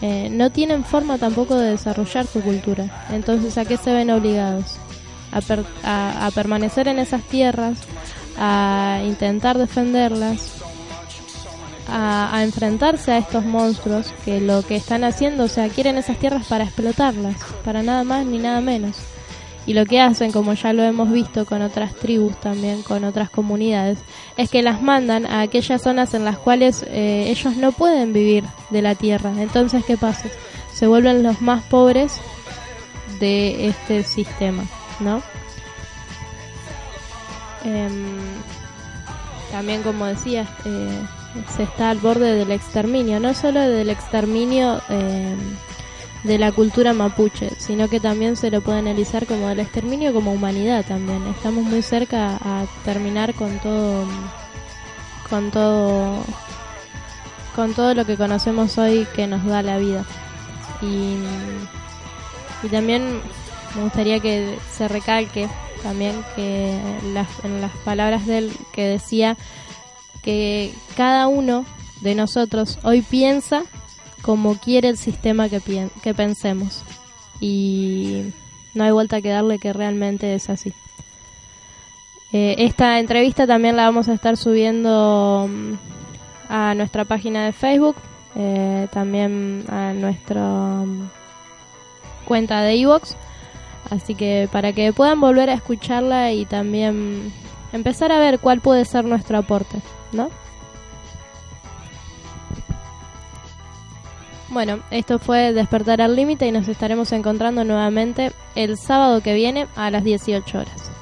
eh, no tienen forma tampoco de desarrollar su cultura. Entonces, ¿a qué se ven obligados? a permanecer en esas tierras, a intentar defenderlas, a, enfrentarse a estos monstruos que lo que están haciendo, o sea, quieren esas tierras para explotarlas, para nada más ni nada menos. Y lo que hacen, como ya lo hemos visto con otras tribus también, con otras comunidades, es que las mandan a aquellas zonas en las cuales eh, ellos no pueden vivir de la tierra. Entonces, ¿qué pasa? Se vuelven los más pobres de este sistema, ¿no? em, también como decía, eh, se está al borde del exterminio, no solo del exterminio em, de la cultura mapuche, sino que también se lo puede analizar como del exterminio como humanidad también. Estamos muy cerca a terminar con todo con todo con todo lo que conocemos hoy que nos da la vida. Y, y también me gustaría que se recalque también que las, en las palabras de él que decía que cada uno de nosotros hoy piensa como quiere el sistema que, que pensemos. Y no hay vuelta que darle que realmente es así. Eh, esta entrevista también la vamos a estar subiendo mm, a nuestra página de Facebook, eh, también a nuestra mm, cuenta de Evox. Así que para que puedan volver a escucharla y también empezar a ver cuál puede ser nuestro aporte, ¿no? Bueno, esto fue Despertar al Límite y nos estaremos encontrando nuevamente el sábado que viene a las 18 horas.